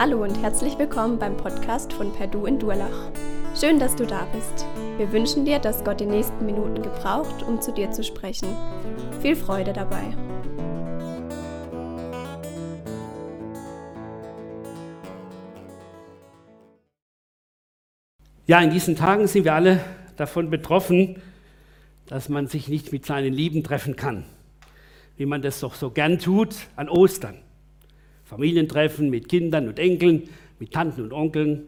Hallo und herzlich willkommen beim Podcast von Perdu in Durlach. Schön, dass du da bist. Wir wünschen dir, dass Gott die nächsten Minuten gebraucht, um zu dir zu sprechen. Viel Freude dabei. Ja, in diesen Tagen sind wir alle davon betroffen, dass man sich nicht mit seinen Lieben treffen kann, wie man das doch so gern tut an Ostern. Familientreffen mit Kindern und Enkeln, mit Tanten und Onkeln.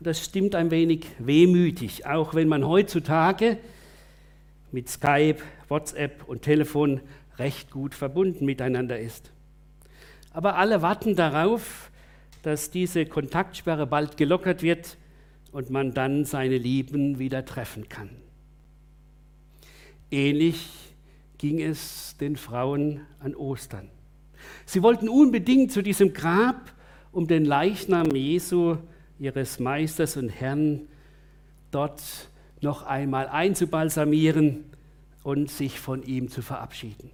Das stimmt ein wenig wehmütig, auch wenn man heutzutage mit Skype, WhatsApp und Telefon recht gut verbunden miteinander ist. Aber alle warten darauf, dass diese Kontaktsperre bald gelockert wird und man dann seine Lieben wieder treffen kann. Ähnlich ging es den Frauen an Ostern. Sie wollten unbedingt zu diesem Grab, um den Leichnam Jesu, ihres Meisters und Herrn, dort noch einmal einzubalsamieren und sich von ihm zu verabschieden.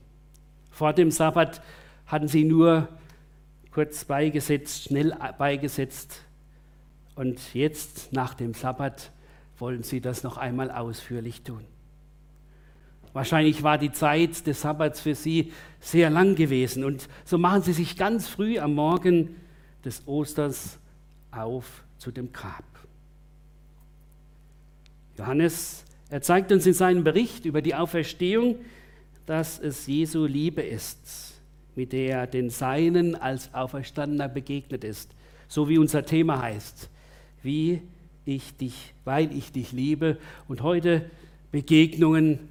Vor dem Sabbat hatten sie nur kurz beigesetzt, schnell beigesetzt. Und jetzt, nach dem Sabbat, wollen sie das noch einmal ausführlich tun. Wahrscheinlich war die Zeit des Sabbats für sie sehr lang gewesen. Und so machen sie sich ganz früh am Morgen des Osters auf zu dem Grab. Johannes, er zeigt uns in seinem Bericht über die Auferstehung, dass es Jesu Liebe ist, mit der er den Seinen als Auferstandener begegnet ist. So wie unser Thema heißt, wie ich dich, weil ich dich liebe. Und heute Begegnungen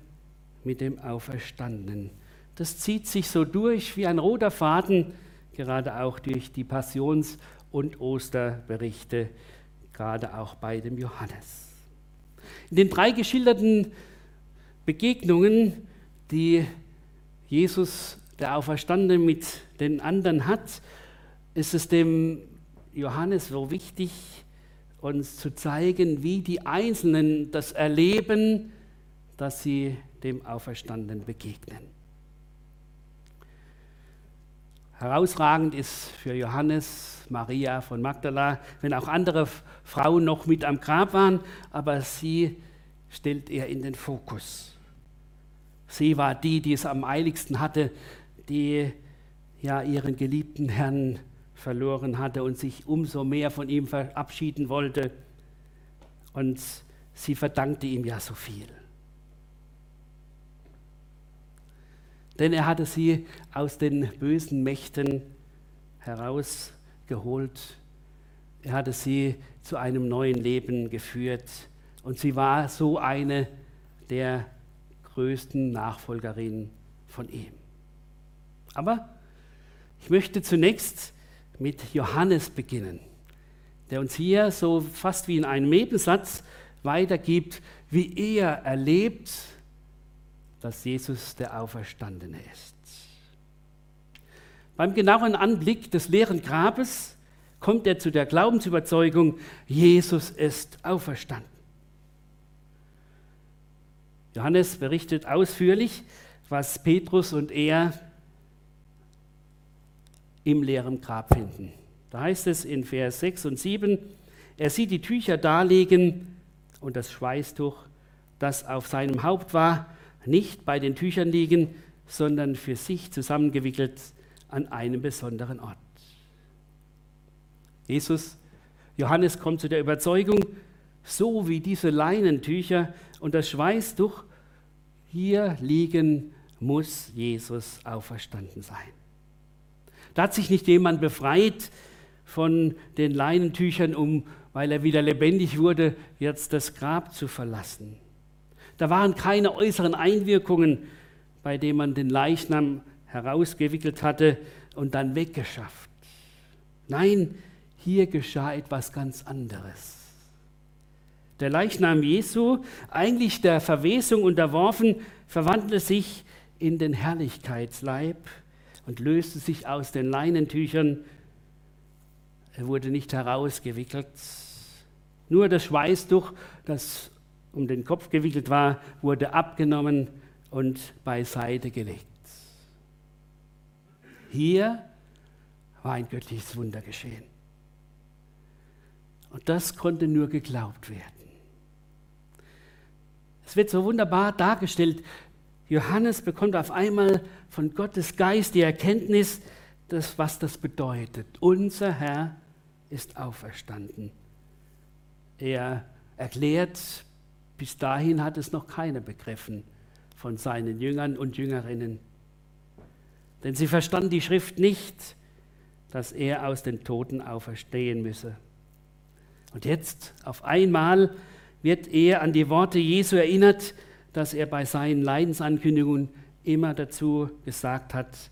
mit dem Auferstandenen. Das zieht sich so durch wie ein roter Faden, gerade auch durch die Passions- und Osterberichte, gerade auch bei dem Johannes. In den drei geschilderten Begegnungen, die Jesus, der Auferstandene, mit den anderen hat, ist es dem Johannes so wichtig, uns zu zeigen, wie die Einzelnen das erleben, dass sie dem Auferstandenen begegnen. Herausragend ist für Johannes, Maria von Magdala, wenn auch andere Frauen noch mit am Grab waren, aber sie stellt er in den Fokus. Sie war die, die es am eiligsten hatte, die ja ihren geliebten Herrn verloren hatte und sich umso mehr von ihm verabschieden wollte. Und sie verdankte ihm ja so viel. Denn er hatte sie aus den bösen Mächten herausgeholt. Er hatte sie zu einem neuen Leben geführt. Und sie war so eine der größten Nachfolgerinnen von ihm. Aber ich möchte zunächst mit Johannes beginnen, der uns hier so fast wie in einem Nebensatz weitergibt, wie er erlebt, dass Jesus der Auferstandene ist. Beim genauen Anblick des leeren Grabes kommt er zu der Glaubensüberzeugung, Jesus ist auferstanden. Johannes berichtet ausführlich, was Petrus und er im leeren Grab finden. Da heißt es in Vers 6 und 7, er sieht die Tücher darlegen und das Schweißtuch, das auf seinem Haupt war, nicht bei den Tüchern liegen, sondern für sich zusammengewickelt an einem besonderen Ort. Jesus, Johannes kommt zu der Überzeugung, so wie diese Leinentücher und das Schweißtuch hier liegen, muss Jesus auferstanden sein. Da hat sich nicht jemand befreit von den Leinentüchern, um, weil er wieder lebendig wurde, jetzt das Grab zu verlassen. Da waren keine äußeren Einwirkungen, bei denen man den Leichnam herausgewickelt hatte und dann weggeschafft. Nein, hier geschah etwas ganz anderes. Der Leichnam Jesu, eigentlich der Verwesung unterworfen, verwandelte sich in den Herrlichkeitsleib und löste sich aus den Leinentüchern. Er wurde nicht herausgewickelt. Nur das Schweißtuch, das um den Kopf gewickelt war, wurde abgenommen und beiseite gelegt. Hier war ein göttliches Wunder geschehen. Und das konnte nur geglaubt werden. Es wird so wunderbar dargestellt. Johannes bekommt auf einmal von Gottes Geist die Erkenntnis, dass, was das bedeutet. Unser Herr ist auferstanden. Er erklärt, bis dahin hat es noch keiner begriffen von seinen Jüngern und Jüngerinnen. Denn sie verstanden die Schrift nicht, dass er aus den Toten auferstehen müsse. Und jetzt auf einmal wird er an die Worte Jesu erinnert, dass er bei seinen Leidensankündigungen immer dazu gesagt hat,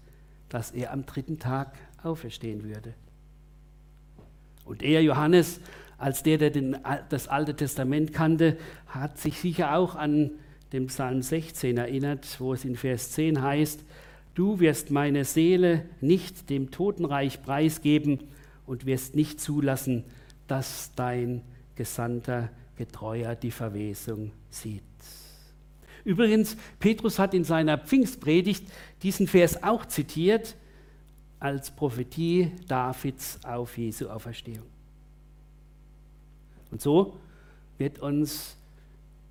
dass er am dritten Tag auferstehen würde. Und er, Johannes, als der, der den, das Alte Testament kannte, hat sich sicher auch an dem Psalm 16 erinnert, wo es in Vers 10 heißt, du wirst meine Seele nicht dem Totenreich preisgeben und wirst nicht zulassen, dass dein Gesandter Getreuer die Verwesung sieht. Übrigens, Petrus hat in seiner Pfingstpredigt diesen Vers auch zitiert als Prophetie Davids auf Jesu Auferstehung. Und so wird uns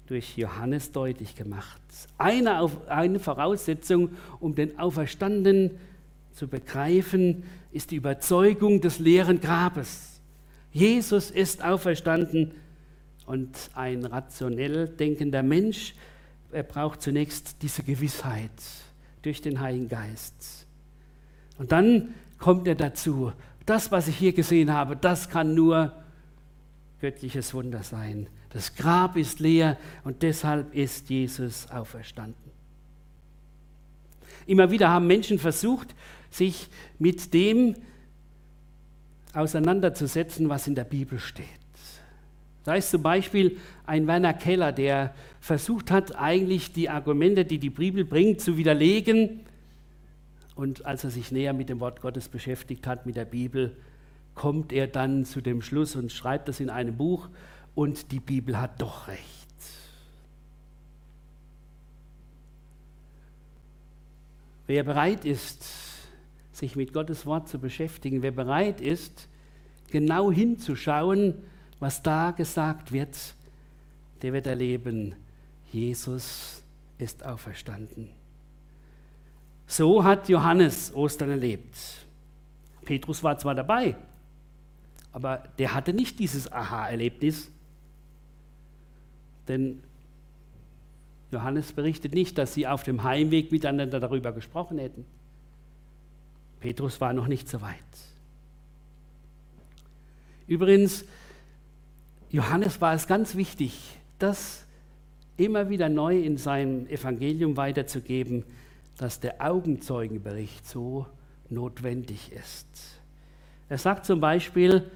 durch Johannes deutlich gemacht. Eine, eine Voraussetzung, um den Auferstandenen zu begreifen, ist die Überzeugung des leeren Grabes. Jesus ist auferstanden und ein rationell denkender Mensch, er braucht zunächst diese Gewissheit durch den Heiligen Geist. Und dann kommt er dazu, das, was ich hier gesehen habe, das kann nur göttliches Wunder sein. Das Grab ist leer und deshalb ist Jesus auferstanden. Immer wieder haben Menschen versucht, sich mit dem auseinanderzusetzen, was in der Bibel steht. Da ist zum Beispiel ein Werner Keller, der versucht hat, eigentlich die Argumente, die die Bibel bringt, zu widerlegen. Und als er sich näher mit dem Wort Gottes beschäftigt hat, mit der Bibel, kommt er dann zu dem Schluss und schreibt das in einem Buch und die Bibel hat doch recht. Wer bereit ist, sich mit Gottes Wort zu beschäftigen, wer bereit ist, genau hinzuschauen, was da gesagt wird, der wird erleben, Jesus ist auferstanden. So hat Johannes Ostern erlebt. Petrus war zwar dabei, aber der hatte nicht dieses Aha-Erlebnis, denn Johannes berichtet nicht, dass sie auf dem Heimweg miteinander darüber gesprochen hätten. Petrus war noch nicht so weit. Übrigens, Johannes war es ganz wichtig, das immer wieder neu in seinem Evangelium weiterzugeben, dass der Augenzeugenbericht so notwendig ist. Er sagt zum Beispiel,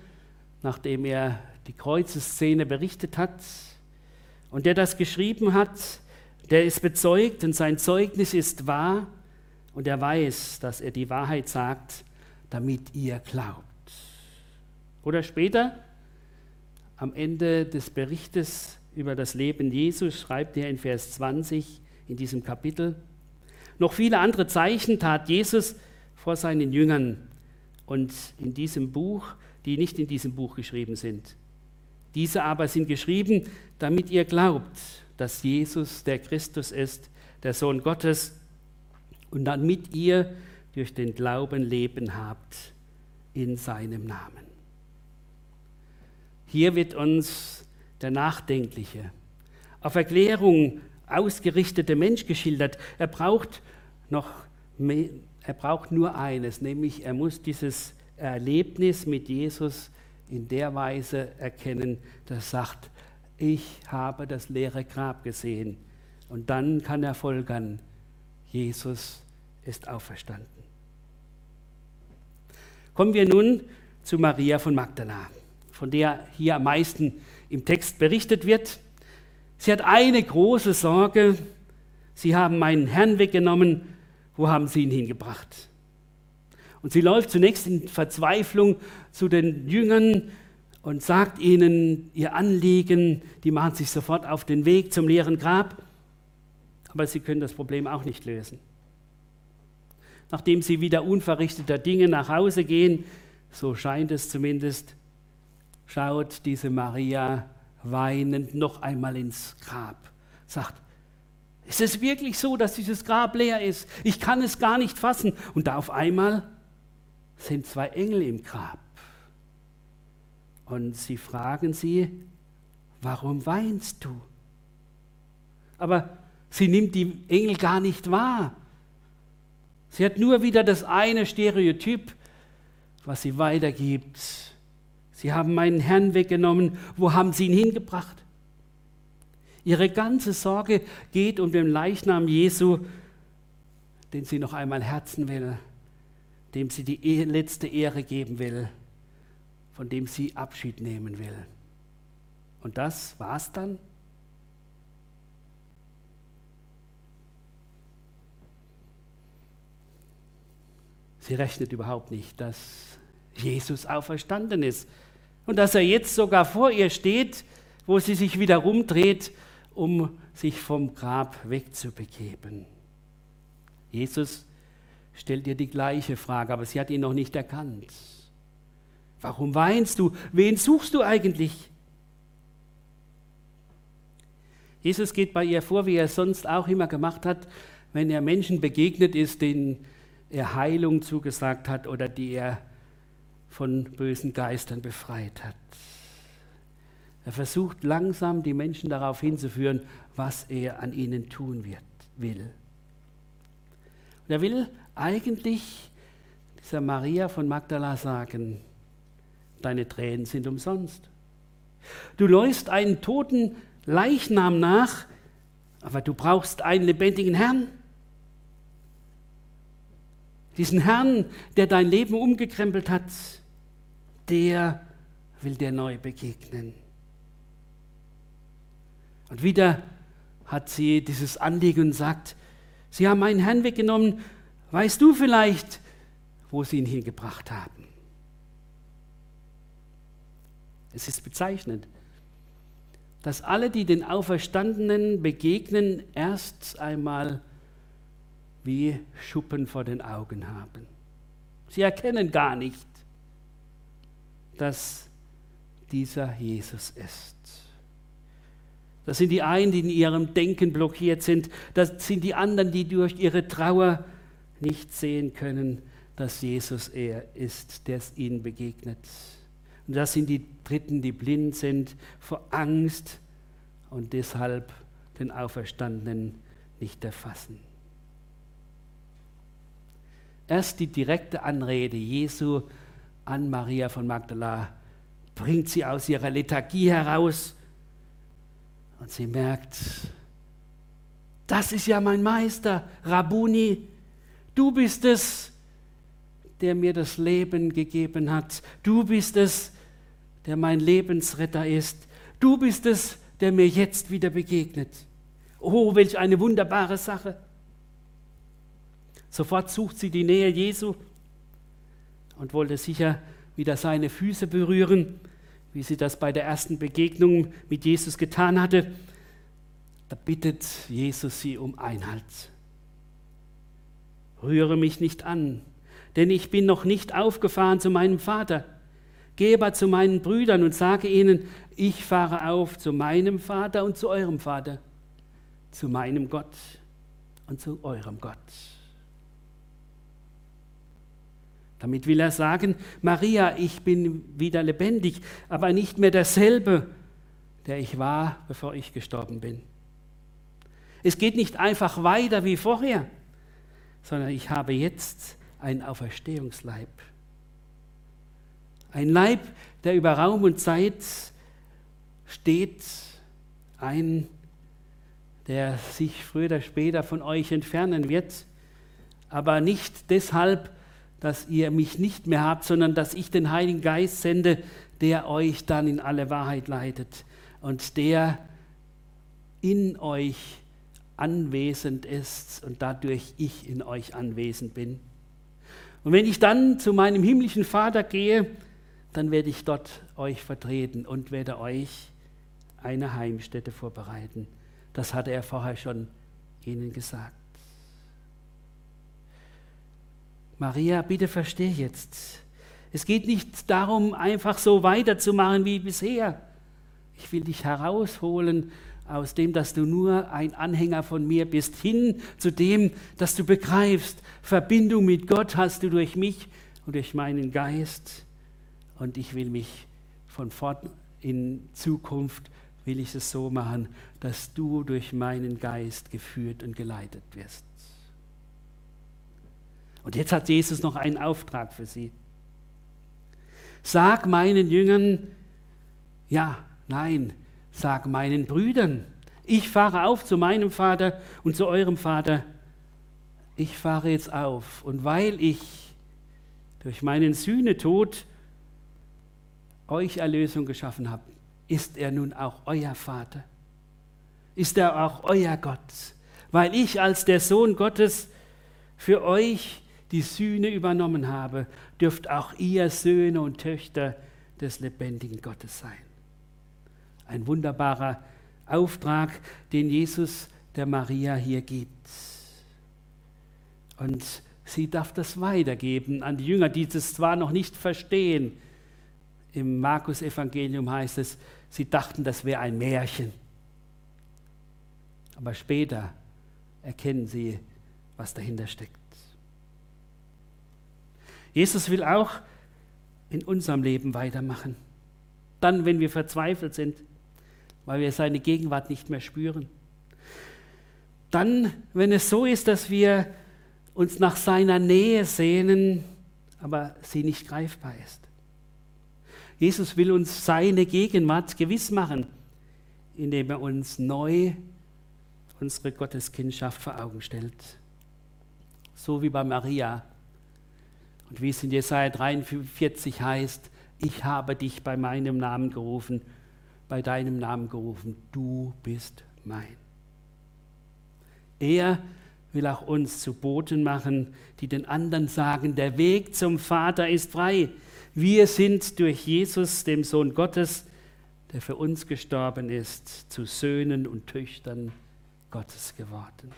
nachdem er die Kreuzesszene berichtet hat, und der das geschrieben hat, der ist bezeugt und sein Zeugnis ist wahr. Und er weiß, dass er die Wahrheit sagt, damit ihr glaubt. Oder später, am Ende des Berichtes über das Leben Jesus schreibt er in Vers 20 in diesem Kapitel, noch viele andere Zeichen tat Jesus vor seinen Jüngern. Und in diesem Buch, die nicht in diesem Buch geschrieben sind. Diese aber sind geschrieben, damit ihr glaubt, dass Jesus der Christus ist, der Sohn Gottes, und damit ihr durch den Glauben Leben habt in seinem Namen. Hier wird uns der nachdenkliche, auf Erklärung ausgerichtete Mensch geschildert. Er braucht noch mehr, er braucht nur eines, nämlich er muss dieses Erlebnis mit Jesus in der Weise erkennen, dass er sagt, ich habe das leere Grab gesehen. Und dann kann er folgern, Jesus ist auferstanden. Kommen wir nun zu Maria von Magdala von der hier am meisten im Text berichtet wird. Sie hat eine große Sorge. Sie haben meinen Herrn weggenommen. Wo haben sie ihn hingebracht? Und sie läuft zunächst in Verzweiflung zu den Jüngern und sagt ihnen ihr Anliegen. Die machen sich sofort auf den Weg zum leeren Grab. Aber sie können das Problem auch nicht lösen. Nachdem sie wieder unverrichteter Dinge nach Hause gehen, so scheint es zumindest, schaut diese Maria weinend noch einmal ins Grab, sagt, ist es wirklich so, dass dieses Grab leer ist? Ich kann es gar nicht fassen. Und da auf einmal sind zwei Engel im Grab. Und sie fragen sie, warum weinst du? Aber sie nimmt die Engel gar nicht wahr. Sie hat nur wieder das eine Stereotyp, was sie weitergibt. Sie haben meinen Herrn weggenommen. Wo haben sie ihn hingebracht? Ihre ganze Sorge geht um den Leichnam Jesu, den sie noch einmal herzen will, dem sie die letzte Ehre geben will, von dem sie Abschied nehmen will. Und das war's dann? Sie rechnet überhaupt nicht, dass Jesus auferstanden ist und dass er jetzt sogar vor ihr steht, wo sie sich wieder rumdreht, um sich vom Grab wegzubegeben. Jesus stellt ihr die gleiche Frage, aber sie hat ihn noch nicht erkannt. Warum weinst du? Wen suchst du eigentlich? Jesus geht bei ihr vor, wie er es sonst auch immer gemacht hat, wenn er Menschen begegnet ist, denen er Heilung zugesagt hat oder die er von bösen Geistern befreit hat. Er versucht langsam die Menschen darauf hinzuführen, was er an ihnen tun wird, will. Und er will eigentlich dieser Maria von Magdala sagen, deine Tränen sind umsonst. Du läufst einen toten Leichnam nach, aber du brauchst einen lebendigen Herrn. Diesen Herrn, der dein Leben umgekrempelt hat, der will dir neu begegnen. Und wieder hat sie dieses Anliegen und sagt, Sie haben meinen Herrn weggenommen, weißt du vielleicht, wo Sie ihn hingebracht haben? Es ist bezeichnend, dass alle, die den Auferstandenen begegnen, erst einmal wie Schuppen vor den Augen haben. Sie erkennen gar nicht, dass dieser Jesus ist. Das sind die einen, die in ihrem Denken blockiert sind. Das sind die anderen, die durch ihre Trauer nicht sehen können, dass Jesus er ist, der ihnen begegnet. Und das sind die Dritten, die blind sind vor Angst und deshalb den Auferstandenen nicht erfassen. Erst die direkte Anrede Jesu an Maria von Magdala bringt sie aus ihrer Lethargie heraus und sie merkt, das ist ja mein Meister, Rabuni, du bist es, der mir das Leben gegeben hat, du bist es, der mein Lebensretter ist, du bist es, der mir jetzt wieder begegnet. Oh, welch eine wunderbare Sache. Sofort sucht sie die Nähe Jesu und wollte sicher wieder seine Füße berühren, wie sie das bei der ersten Begegnung mit Jesus getan hatte. Da bittet Jesus sie um Einhalt. Rühre mich nicht an, denn ich bin noch nicht aufgefahren zu meinem Vater. Gehe aber zu meinen Brüdern und sage ihnen, ich fahre auf zu meinem Vater und zu eurem Vater, zu meinem Gott und zu eurem Gott. Damit will er sagen, Maria, ich bin wieder lebendig, aber nicht mehr derselbe, der ich war, bevor ich gestorben bin. Es geht nicht einfach weiter wie vorher, sondern ich habe jetzt einen Auferstehungsleib. Ein Leib, der über Raum und Zeit steht, ein, der sich früher oder später von euch entfernen wird, aber nicht deshalb, dass ihr mich nicht mehr habt, sondern dass ich den Heiligen Geist sende, der euch dann in alle Wahrheit leitet und der in euch anwesend ist und dadurch ich in euch anwesend bin. Und wenn ich dann zu meinem himmlischen Vater gehe, dann werde ich dort euch vertreten und werde euch eine Heimstätte vorbereiten. Das hatte er vorher schon ihnen gesagt. Maria, bitte versteh jetzt. Es geht nicht darum, einfach so weiterzumachen wie bisher. Ich will dich herausholen aus dem, dass du nur ein Anhänger von mir bist, hin zu dem, dass du begreifst, Verbindung mit Gott hast du durch mich und durch meinen Geist. Und ich will mich von fort in Zukunft, will ich es so machen, dass du durch meinen Geist geführt und geleitet wirst. Und jetzt hat Jesus noch einen Auftrag für sie. Sag meinen Jüngern, ja, nein, sag meinen Brüdern, ich fahre auf zu meinem Vater und zu eurem Vater. Ich fahre jetzt auf. Und weil ich durch meinen Sühnetod euch Erlösung geschaffen habe, ist er nun auch euer Vater. Ist er auch euer Gott. Weil ich als der Sohn Gottes für euch die Sühne übernommen habe, dürft auch ihr Söhne und Töchter des lebendigen Gottes sein. Ein wunderbarer Auftrag, den Jesus der Maria hier gibt. Und sie darf das weitergeben an die Jünger, die das zwar noch nicht verstehen. Im Markus-Evangelium heißt es, sie dachten, das wäre ein Märchen. Aber später erkennen sie, was dahinter steckt. Jesus will auch in unserem Leben weitermachen. Dann, wenn wir verzweifelt sind, weil wir seine Gegenwart nicht mehr spüren. Dann, wenn es so ist, dass wir uns nach seiner Nähe sehnen, aber sie nicht greifbar ist. Jesus will uns seine Gegenwart gewiss machen, indem er uns neu unsere Gotteskindschaft vor Augen stellt. So wie bei Maria. Und wie es in Jesaja 43 heißt, ich habe dich bei meinem Namen gerufen bei deinem Namen gerufen, du bist mein. Er will auch uns zu Boten machen, die den anderen sagen, der Weg zum Vater ist frei. Wir sind durch Jesus, dem Sohn Gottes, der für uns gestorben ist, zu Söhnen und Töchtern Gottes geworden.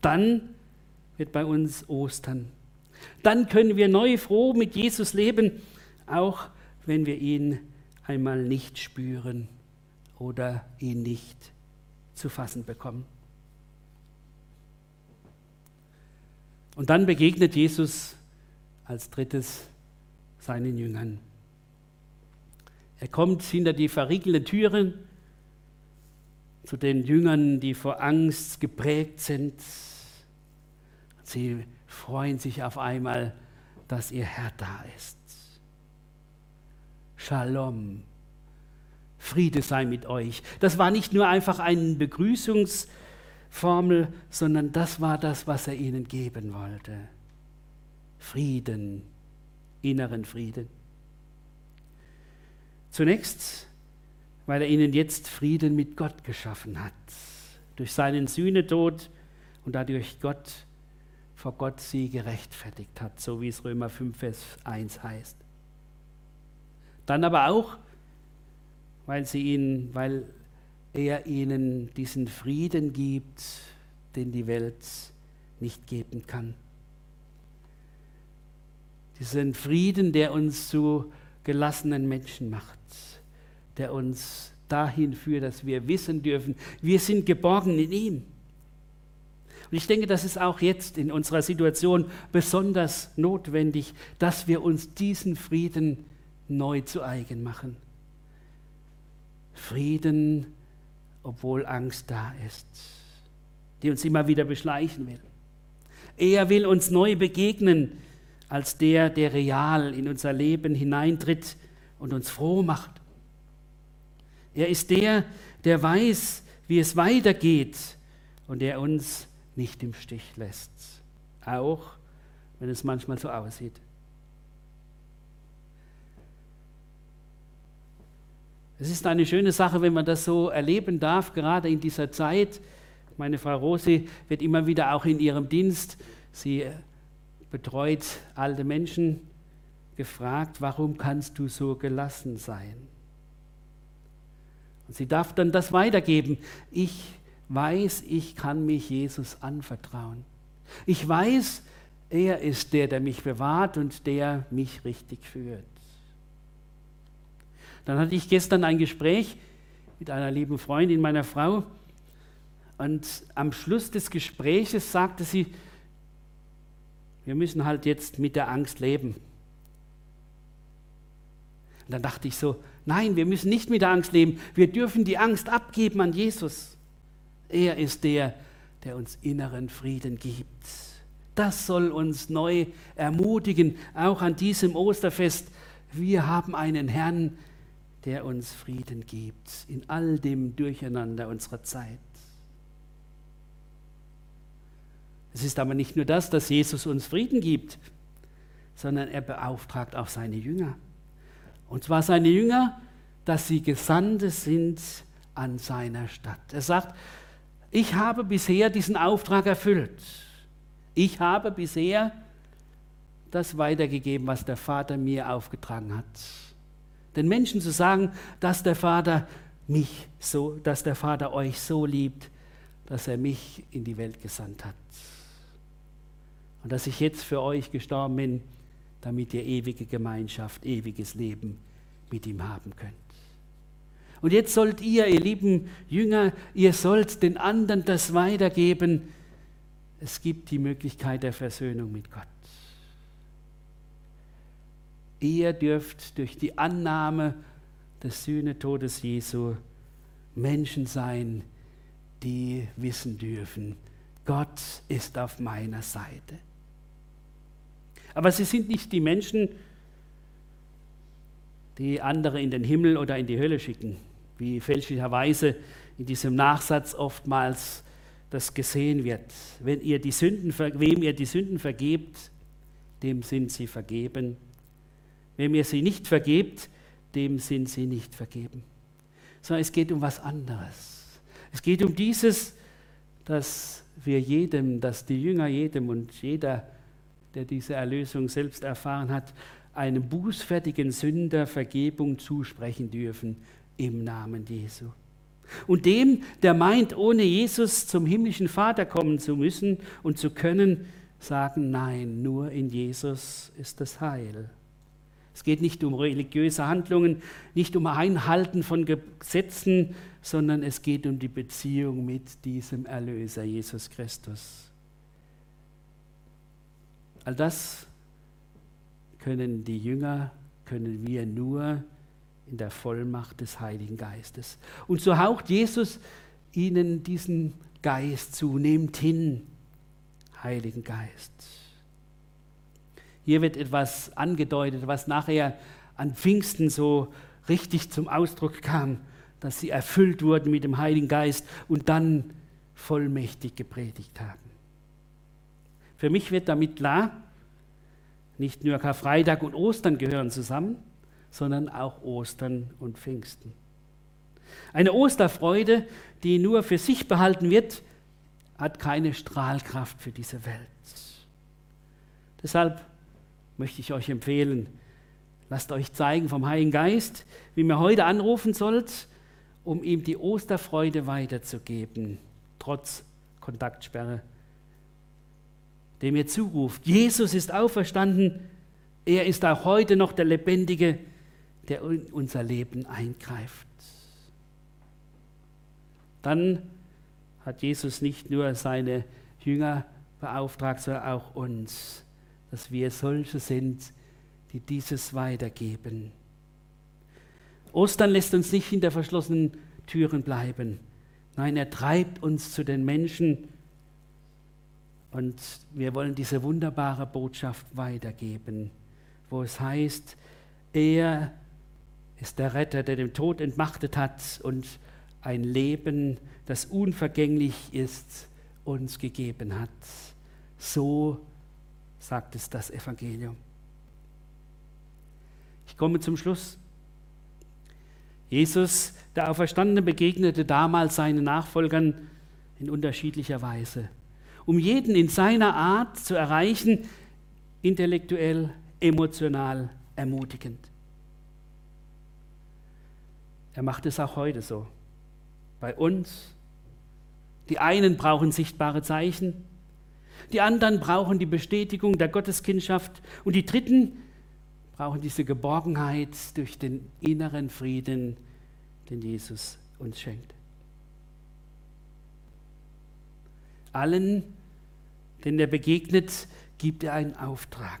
Dann wird bei uns Ostern. Dann können wir neu froh mit Jesus leben, auch wenn wir ihn einmal nicht spüren oder ihn nicht zu fassen bekommen. Und dann begegnet Jesus als drittes seinen Jüngern. Er kommt hinter die verriegelten Türen zu den Jüngern, die vor Angst geprägt sind. Sie freuen sich auf einmal, dass ihr Herr da ist. Shalom. Friede sei mit euch. Das war nicht nur einfach eine Begrüßungsformel, sondern das war das, was er ihnen geben wollte. Frieden, inneren Frieden. Zunächst, weil er ihnen jetzt Frieden mit Gott geschaffen hat. Durch seinen Sühnetod und dadurch Gott vor Gott sie gerechtfertigt hat, so wie es Römer 5, Vers 1 heißt. Dann aber auch, weil, sie ihn, weil er ihnen diesen Frieden gibt, den die Welt nicht geben kann. Diesen Frieden, der uns zu gelassenen Menschen macht, der uns dahin führt, dass wir wissen dürfen, wir sind geborgen in ihm. Und ich denke, das ist auch jetzt in unserer Situation besonders notwendig, dass wir uns diesen Frieden neu zu eigen machen. Frieden, obwohl Angst da ist, die uns immer wieder beschleichen will. Er will uns neu begegnen als der, der real in unser Leben hineintritt und uns froh macht. Er ist der, der weiß, wie es weitergeht und der uns nicht im Stich lässt, auch wenn es manchmal so aussieht. Es ist eine schöne Sache, wenn man das so erleben darf, gerade in dieser Zeit. Meine Frau Rosi wird immer wieder auch in ihrem Dienst, sie betreut alte Menschen, gefragt, warum kannst du so gelassen sein? Und sie darf dann das weitergeben. Ich weiß, ich kann mich Jesus anvertrauen. Ich weiß, Er ist der, der mich bewahrt und der mich richtig führt. Dann hatte ich gestern ein Gespräch mit einer lieben Freundin meiner Frau und am Schluss des Gespräches sagte sie, wir müssen halt jetzt mit der Angst leben. Und dann dachte ich so, nein, wir müssen nicht mit der Angst leben. Wir dürfen die Angst abgeben an Jesus. Er ist der, der uns inneren Frieden gibt. Das soll uns neu ermutigen, auch an diesem Osterfest. Wir haben einen Herrn, der uns Frieden gibt in all dem Durcheinander unserer Zeit. Es ist aber nicht nur das, dass Jesus uns Frieden gibt, sondern er beauftragt auch seine Jünger. Und zwar seine Jünger, dass sie Gesandte sind an seiner Stadt. Er sagt, ich habe bisher diesen Auftrag erfüllt. Ich habe bisher das weitergegeben, was der Vater mir aufgetragen hat. Den Menschen zu sagen, dass der Vater mich so, dass der Vater euch so liebt, dass er mich in die Welt gesandt hat. Und dass ich jetzt für euch gestorben bin, damit ihr ewige Gemeinschaft, ewiges Leben mit ihm haben könnt. Und jetzt sollt ihr, ihr lieben Jünger, ihr sollt den anderen das weitergeben. Es gibt die Möglichkeit der Versöhnung mit Gott. Ihr dürft durch die Annahme des Sühnetodes Jesu Menschen sein, die wissen dürfen, Gott ist auf meiner Seite. Aber sie sind nicht die Menschen, die andere in den Himmel oder in die Hölle schicken, wie fälschlicherweise in diesem Nachsatz oftmals das gesehen wird. Wenn ihr die Sünden, wem ihr die Sünden vergebt, dem sind sie vergeben. Wem ihr sie nicht vergebt, dem sind sie nicht vergeben. Sondern es geht um was anderes. Es geht um dieses, dass wir jedem, dass die Jünger jedem und jeder der diese Erlösung selbst erfahren hat, einem bußfertigen Sünder Vergebung zusprechen dürfen im Namen Jesu. Und dem, der meint, ohne Jesus zum himmlischen Vater kommen zu müssen und zu können, sagen, nein, nur in Jesus ist das Heil. Es geht nicht um religiöse Handlungen, nicht um Einhalten von Gesetzen, sondern es geht um die Beziehung mit diesem Erlöser, Jesus Christus. All das können die Jünger, können wir nur in der Vollmacht des Heiligen Geistes. Und so haucht Jesus ihnen diesen Geist zu, nehmt hin, Heiligen Geist. Hier wird etwas angedeutet, was nachher an Pfingsten so richtig zum Ausdruck kam, dass sie erfüllt wurden mit dem Heiligen Geist und dann vollmächtig gepredigt haben. Für mich wird damit klar, nicht nur Karfreitag und Ostern gehören zusammen, sondern auch Ostern und Pfingsten. Eine Osterfreude, die nur für sich behalten wird, hat keine Strahlkraft für diese Welt. Deshalb möchte ich euch empfehlen, lasst euch zeigen vom Heiligen Geist, wie ihr heute anrufen sollt, um ihm die Osterfreude weiterzugeben, trotz Kontaktsperre dem ihr zuruft, Jesus ist auferstanden, er ist auch heute noch der Lebendige, der in unser Leben eingreift. Dann hat Jesus nicht nur seine Jünger beauftragt, sondern auch uns, dass wir solche sind, die dieses weitergeben. Ostern lässt uns nicht hinter verschlossenen Türen bleiben. Nein, er treibt uns zu den Menschen, und wir wollen diese wunderbare Botschaft weitergeben, wo es heißt, er ist der Retter, der dem Tod entmachtet hat und ein Leben, das unvergänglich ist, uns gegeben hat. So sagt es das Evangelium. Ich komme zum Schluss. Jesus, der Auferstandene, begegnete damals seinen Nachfolgern in unterschiedlicher Weise um jeden in seiner Art zu erreichen, intellektuell, emotional ermutigend. Er macht es auch heute so. Bei uns. Die einen brauchen sichtbare Zeichen. Die anderen brauchen die Bestätigung der Gotteskindschaft. Und die Dritten brauchen diese Geborgenheit durch den inneren Frieden, den Jesus uns schenkt. Allen, denen er begegnet, gibt er einen Auftrag.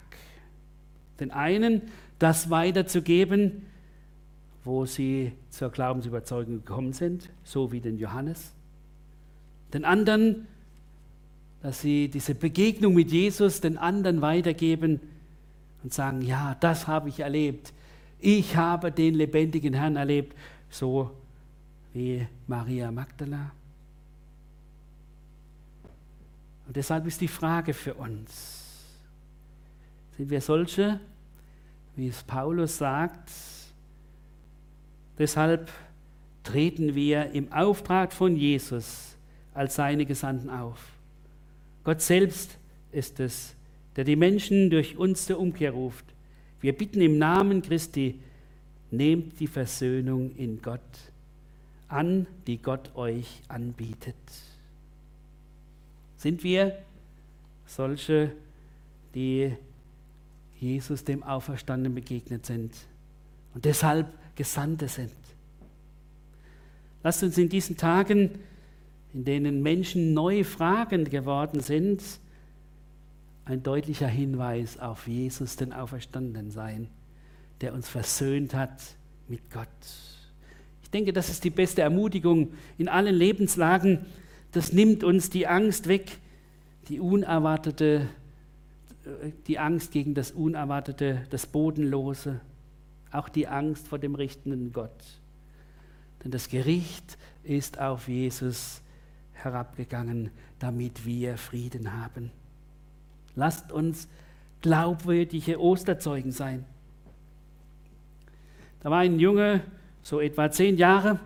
Den einen, das weiterzugeben, wo sie zur Glaubensüberzeugung gekommen sind, so wie den Johannes. Den anderen, dass sie diese Begegnung mit Jesus den anderen weitergeben und sagen, ja, das habe ich erlebt. Ich habe den lebendigen Herrn erlebt, so wie Maria Magdala. Und deshalb ist die Frage für uns, sind wir solche, wie es Paulus sagt, deshalb treten wir im Auftrag von Jesus als seine Gesandten auf. Gott selbst ist es, der die Menschen durch uns zur Umkehr ruft. Wir bitten im Namen Christi, nehmt die Versöhnung in Gott an, die Gott euch anbietet. Sind wir solche, die Jesus dem Auferstandenen begegnet sind und deshalb Gesandte sind? Lasst uns in diesen Tagen, in denen Menschen neu fragend geworden sind, ein deutlicher Hinweis auf Jesus, den Auferstandenen sein, der uns versöhnt hat mit Gott. Ich denke, das ist die beste Ermutigung in allen Lebenslagen. Das nimmt uns die Angst weg, die unerwartete, die Angst gegen das Unerwartete, das Bodenlose, auch die Angst vor dem richtenden Gott. Denn das Gericht ist auf Jesus herabgegangen, damit wir Frieden haben. Lasst uns glaubwürdige Osterzeugen sein. Da war ein Junge, so etwa zehn Jahre,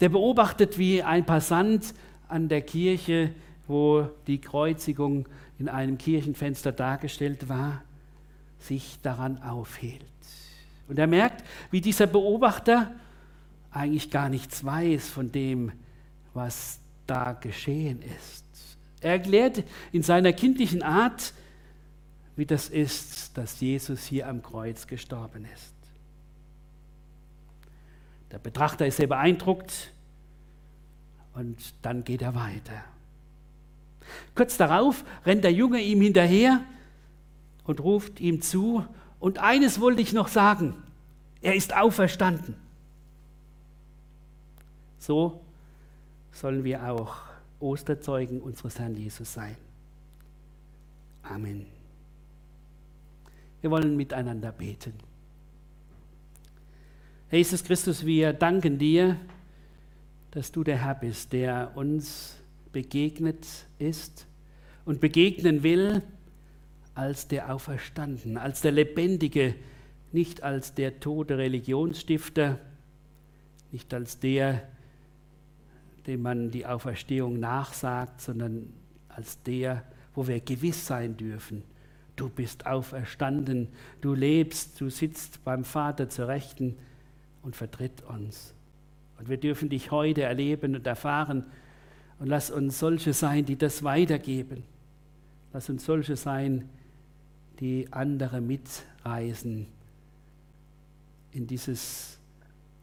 der beobachtet, wie ein Passant an der Kirche, wo die Kreuzigung in einem Kirchenfenster dargestellt war, sich daran aufhielt. Und er merkt, wie dieser Beobachter eigentlich gar nichts weiß von dem, was da geschehen ist. Er erklärt in seiner kindlichen Art, wie das ist, dass Jesus hier am Kreuz gestorben ist. Der Betrachter ist sehr beeindruckt und dann geht er weiter. Kurz darauf rennt der Junge ihm hinterher und ruft ihm zu, und eines wollte ich noch sagen, er ist auferstanden. So sollen wir auch Osterzeugen unseres Herrn Jesus sein. Amen. Wir wollen miteinander beten. Herr Jesus Christus, wir danken dir, dass du der Herr bist, der uns begegnet ist und begegnen will als der Auferstanden, als der Lebendige, nicht als der tote Religionsstifter, nicht als der dem man die Auferstehung nachsagt, sondern als der, wo wir gewiss sein dürfen. Du bist auferstanden, du lebst, du sitzt beim Vater zur Rechten und vertritt uns. Und wir dürfen dich heute erleben und erfahren. Und lass uns solche sein, die das weitergeben. Lass uns solche sein, die andere mitreisen in dieses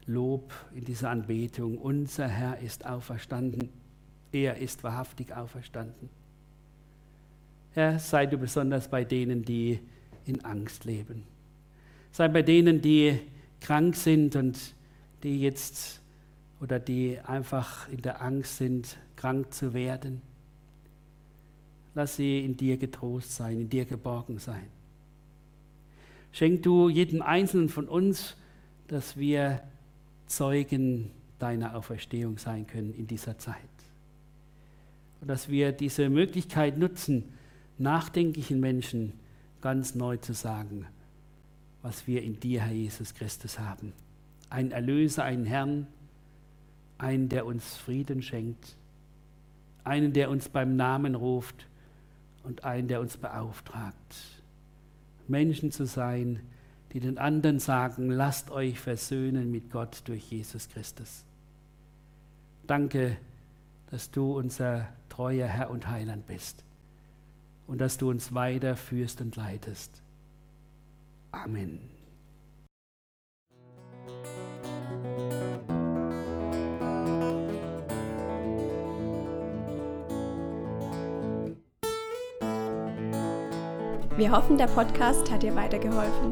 Lob, in dieser Anbetung. Unser Herr ist auferstanden. Er ist wahrhaftig auferstanden. Herr, sei du besonders bei denen, die in Angst leben. Sei bei denen, die krank sind und die jetzt oder die einfach in der Angst sind, krank zu werden. Lass sie in dir getrost sein, in dir geborgen sein. Schenk du jedem Einzelnen von uns, dass wir Zeugen deiner Auferstehung sein können in dieser Zeit. Und dass wir diese Möglichkeit nutzen, nachdenklichen Menschen ganz neu zu sagen, was wir in dir, Herr Jesus Christus, haben. Ein Erlöser, einen Herrn, einen, der uns Frieden schenkt, einen, der uns beim Namen ruft und einen, der uns beauftragt, Menschen zu sein, die den anderen sagen, lasst euch versöhnen mit Gott durch Jesus Christus. Danke, dass du unser treuer Herr und Heiland bist. und dass du uns weiter führst und leitest. Amen. Wir hoffen, der Podcast hat dir weitergeholfen.